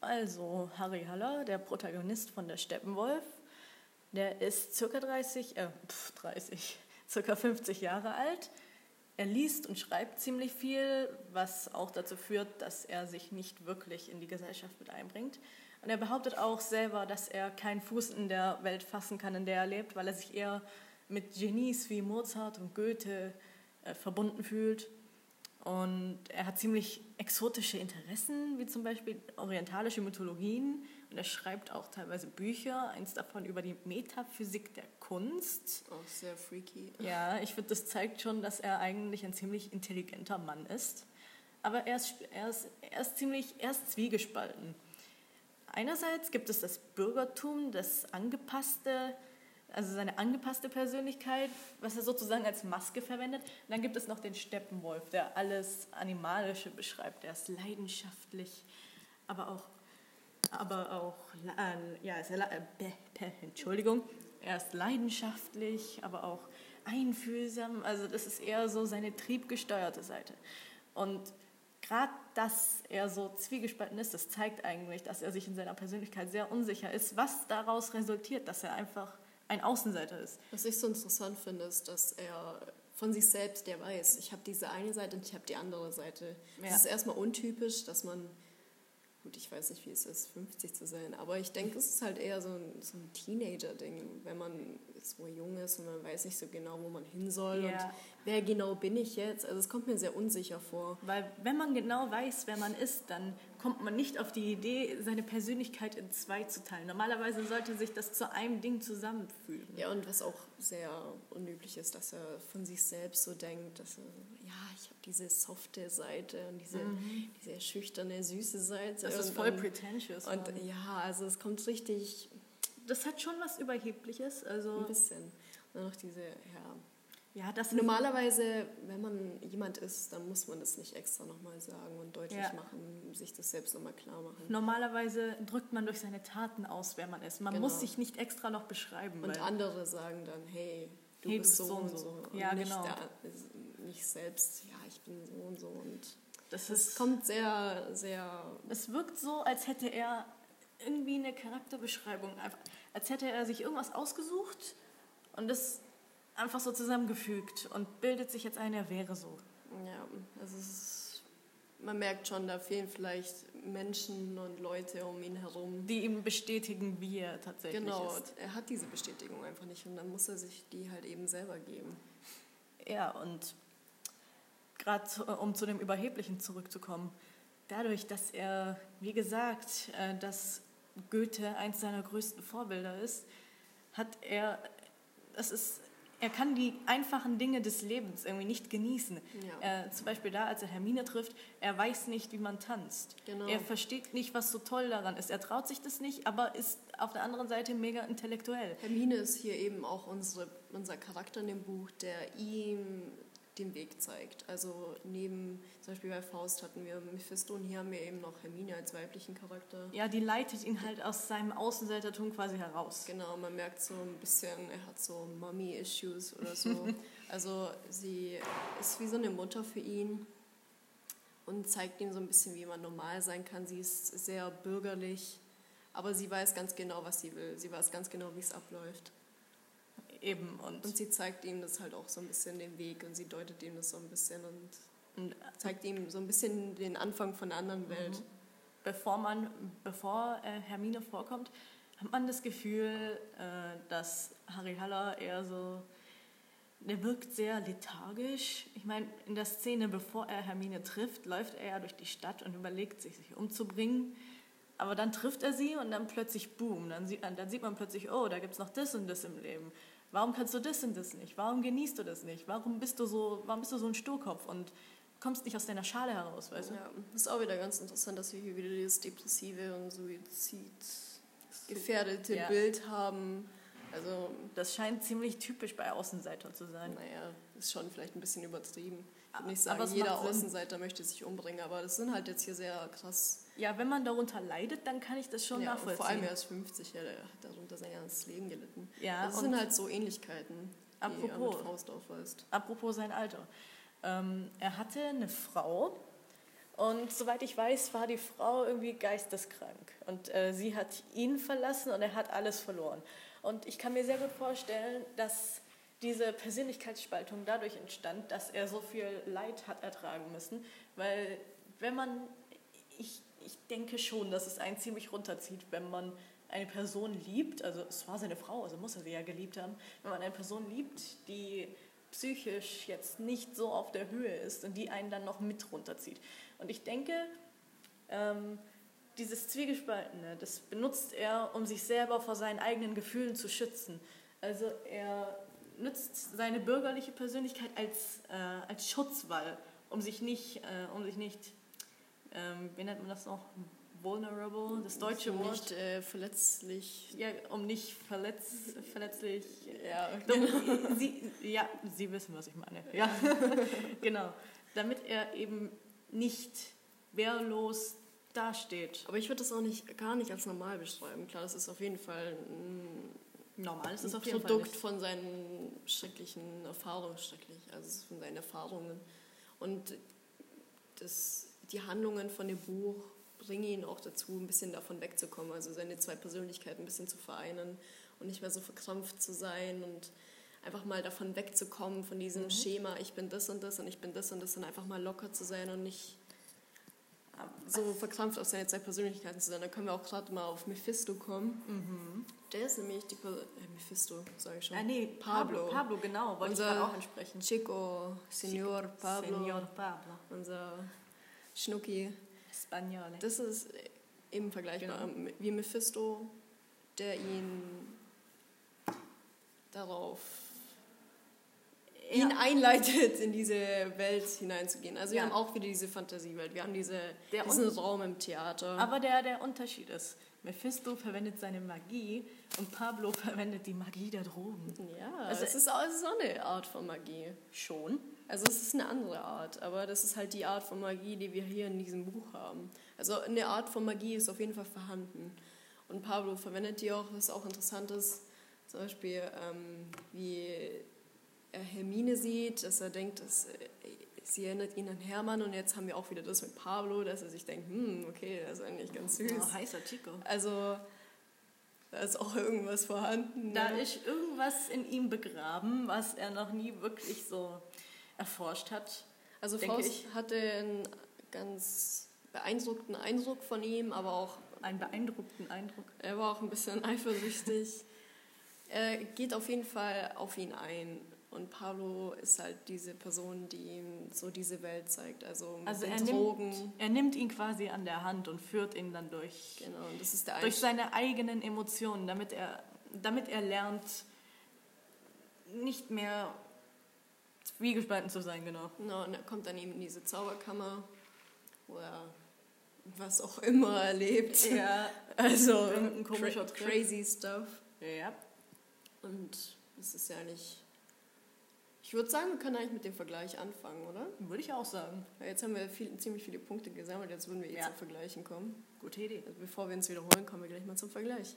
Also, Harry Haller, der Protagonist von der Steppenwolf, der ist circa 30, äh, pf, 30, circa 50 Jahre alt. Er liest und schreibt ziemlich viel, was auch dazu führt, dass er sich nicht wirklich in die Gesellschaft mit einbringt. Und er behauptet auch selber, dass er keinen Fuß in der Welt fassen kann, in der er lebt, weil er sich eher mit Genies wie Mozart und Goethe äh, verbunden fühlt. Und er hat ziemlich exotische Interessen, wie zum Beispiel orientalische Mythologien. Und er schreibt auch teilweise Bücher, eins davon über die Metaphysik der Kunst. Auch sehr freaky. Ja, ich finde, das zeigt schon, dass er eigentlich ein ziemlich intelligenter Mann ist. Aber er ist, er ist, er ist ziemlich, er ist zwiegespalten. Einerseits gibt es das Bürgertum, das angepasste, also seine angepasste Persönlichkeit, was er sozusagen als Maske verwendet. Und dann gibt es noch den Steppenwolf, der alles Animalische beschreibt. Er ist leidenschaftlich, aber auch, aber auch, äh, ja, ist er, äh, Entschuldigung, er ist leidenschaftlich, aber auch einfühlsam. Also das ist eher so seine triebgesteuerte Seite. Und gerade, dass er so zwiegespalten ist, das zeigt eigentlich, dass er sich in seiner Persönlichkeit sehr unsicher ist, was daraus resultiert, dass er einfach ein Außenseiter ist. Was ich so interessant finde, ist, dass er von sich selbst, der weiß, ich habe diese eine Seite und ich habe die andere Seite. Ja. Das ist erstmal untypisch, dass man gut, ich weiß nicht, wie es ist, 50 zu sein, aber ich denke, es ist halt eher so ein, so ein Teenager-Ding, wenn man so jung ist und man weiß nicht so genau, wo man hin soll ja. und wer genau bin ich jetzt. Also es kommt mir sehr unsicher vor. Weil wenn man genau weiß, wer man ist, dann kommt man nicht auf die Idee, seine Persönlichkeit in zwei zu teilen. Normalerweise sollte sich das zu einem Ding zusammenfügen. Ja, und was auch sehr unüblich ist, dass er von sich selbst so denkt, dass er, ja, ich habe diese softe Seite und diese, mhm. diese schüchterne, süße Seite. Das ist voll pretentious. Und ja, also es kommt richtig... Das hat schon was Überhebliches. Also ein bisschen. Und dann noch diese, ja, ja, das Normalerweise, wenn man jemand ist, dann muss man das nicht extra nochmal sagen und deutlich ja. machen, sich das selbst nochmal klar machen. Normalerweise drückt man durch seine Taten aus, wer man ist. Man genau. muss sich nicht extra noch beschreiben. Und andere sagen dann, hey, du hey, bist so, so und so. so. Ja, nicht genau. Der, nicht selbst, ja, ich bin so und so. Und das, das kommt sehr, sehr... Es wirkt so, als hätte er irgendwie eine Charakterbeschreibung, als hätte er sich irgendwas ausgesucht und das einfach so zusammengefügt und bildet sich jetzt ein, er wäre so. Ja, also ist, man merkt schon, da fehlen vielleicht Menschen und Leute um ihn herum. Die ihm bestätigen, wie er tatsächlich genau, ist. Genau, er hat diese Bestätigung einfach nicht und dann muss er sich die halt eben selber geben. Ja, und gerade um zu dem Überheblichen zurückzukommen, dadurch, dass er, wie gesagt, äh, dass Goethe eins seiner größten Vorbilder ist, hat er, das ist er kann die einfachen Dinge des Lebens irgendwie nicht genießen. Ja. Äh, zum Beispiel da, als er Hermine trifft, er weiß nicht, wie man tanzt. Genau. Er versteht nicht, was so toll daran ist. Er traut sich das nicht, aber ist auf der anderen Seite mega intellektuell. Hermine ist hier eben auch unsere, unser Charakter in dem Buch, der ihm den Weg zeigt. Also neben, zum Beispiel bei Faust hatten wir Mephisto und hier haben wir eben noch Hermine als weiblichen Charakter. Ja, die leitet ihn halt aus seinem Außenseitertum quasi heraus. Genau, man merkt so ein bisschen, er hat so Mommy-Issues oder so. also sie ist wie so eine Mutter für ihn und zeigt ihm so ein bisschen, wie man normal sein kann. Sie ist sehr bürgerlich, aber sie weiß ganz genau, was sie will. Sie weiß ganz genau, wie es abläuft. Eben. Und, und sie zeigt ihm das halt auch so ein bisschen den Weg und sie deutet ihm das so ein bisschen und, und zeigt ihm so ein bisschen den Anfang von einer anderen Welt. Mhm. Bevor, man, bevor äh, Hermine vorkommt, hat man das Gefühl, äh, dass Harry Haller eher so, der wirkt sehr lethargisch. Ich meine, in der Szene, bevor er Hermine trifft, läuft er ja durch die Stadt und überlegt sich, sich umzubringen. Aber dann trifft er sie und dann plötzlich, boom, dann sieht, dann sieht man plötzlich, oh, da gibt es noch das und das im Leben. Warum kannst du das und das nicht? Warum genießt du das nicht? Warum bist du so, warum bist du so ein Sturkopf und kommst nicht aus deiner Schale heraus, weißt du? Ja, das ist auch wieder ganz interessant, dass wir hier wieder dieses depressive und suizidgefährdete ja. Bild haben. Also das scheint ziemlich typisch bei Außenseitern zu sein. Naja, ist schon vielleicht ein bisschen übertrieben. Ich würde nicht sagen, jeder Außenseiter möchte sich umbringen, aber das sind halt jetzt hier sehr krass. Ja, wenn man darunter leidet, dann kann ich das schon ja, nachvollziehen. Vor allem er ist 50, ja, der hat darunter sein ganzes Leben gelitten. Ja, das sind halt so Ähnlichkeiten, apropos, die er mit Faust aufweist. Apropos sein Alter. Ähm, er hatte eine Frau Und soweit ich weiß, war die Frau irgendwie geisteskrank. Und äh, sie hat ihn verlassen und er hat alles verloren. Und ich kann mir sehr gut vorstellen, dass diese Persönlichkeitsspaltung dadurch entstand, dass er so viel Leid hat ertragen müssen. Weil wenn man, ich, ich denke schon, dass es einen ziemlich runterzieht, wenn man eine Person liebt, also es war seine Frau, also muss er sie ja geliebt haben, wenn man eine Person liebt, die psychisch jetzt nicht so auf der Höhe ist und die einen dann noch mit runterzieht. Und ich denke, ähm, dieses Zwiegespaltene, das benutzt er, um sich selber vor seinen eigenen Gefühlen zu schützen. Also er nutzt seine bürgerliche Persönlichkeit als, äh, als Schutzwall, um sich nicht, äh, um sich nicht ähm, wie nennt man das noch? Vulnerable, das deutsche um Wort. Nicht äh, verletzlich. Ja, um nicht verletz, verletzlich. Ja, okay. Sie, ja, Sie wissen, was ich meine. Ja, genau. Damit er eben nicht wehrlos dasteht. Aber ich würde das auch nicht, gar nicht als normal beschreiben. Klar, das ist auf jeden Fall ein, normal ist das auf jeden Produkt von seinen schrecklichen Erfahrungen, schrecklich, also von seinen Erfahrungen. Und das, die Handlungen von dem Buch bringen ihn auch dazu, ein bisschen davon wegzukommen, also seine zwei Persönlichkeiten ein bisschen zu vereinen und nicht mehr so verkrampft zu sein und einfach mal davon wegzukommen, von diesem mhm. Schema, ich bin das und das und ich bin das und das und einfach mal locker zu sein und nicht so verkrampft auf seine zwei Persönlichkeiten zu sein. Da können wir auch gerade mal auf Mephisto kommen. Mhm. Der ist nämlich die per äh, Mephisto, sage ich schon. Ah, nee, Pablo. Pablo, Pablo genau, wollte unser ich auch ansprechen. Chico, Senor Pablo. Senor Pablo. Unser Schnucki. Spagnole. Das ist eben vergleichbar genau. wie Mephisto, der ihn darauf ihn einleitet, in diese Welt hineinzugehen. Also wir haben auch wieder diese Fantasiewelt, wir haben diese, der diesen Raum im Theater. Aber der, der Unterschied ist, Mephisto verwendet seine Magie und Pablo verwendet die Magie der Drogen. Ja, also es ist, auch, es ist auch eine Art von Magie. Schon. Also es ist eine andere Art, aber das ist halt die Art von Magie, die wir hier in diesem Buch haben. Also eine Art von Magie ist auf jeden Fall vorhanden. Und Pablo verwendet die auch, was auch interessant ist, zum Beispiel ähm, wie Hermine sieht, dass er denkt, dass äh, sie erinnert ihn an Hermann und jetzt haben wir auch wieder das mit Pablo, dass er sich denkt, hm, okay, das ist eigentlich ganz süß. Oh, heißer Chico. Also da ist auch irgendwas vorhanden. Da ne? ist irgendwas in ihm begraben, was er noch nie wirklich so erforscht hat. Also Faust ich. hatte einen ganz beeindruckten Eindruck von ihm, aber auch einen beeindruckten Eindruck. Er war auch ein bisschen eifersüchtig. er geht auf jeden Fall auf ihn ein und Pablo ist halt diese Person, die ihm so diese Welt zeigt. Also, also er, Drogen. Nimmt, er nimmt ihn quasi an der Hand und führt ihn dann durch, genau, das ist der durch seine eigenen Emotionen, damit er, damit er lernt, nicht mehr zwiegespalten zu sein, genau. Genau, und er kommt dann eben in diese Zauberkammer, wo er was auch immer erlebt. Ja, also ein komischer cra crazy stuff. Ja. Und es ist ja nicht ich würde sagen, wir können eigentlich mit dem Vergleich anfangen, oder? Würde ich auch sagen. Ja, jetzt haben wir viel, ziemlich viele Punkte gesammelt, jetzt würden wir eh ja. zum Vergleichen kommen. Gute Idee. Also bevor wir uns wiederholen, kommen wir gleich mal zum Vergleich.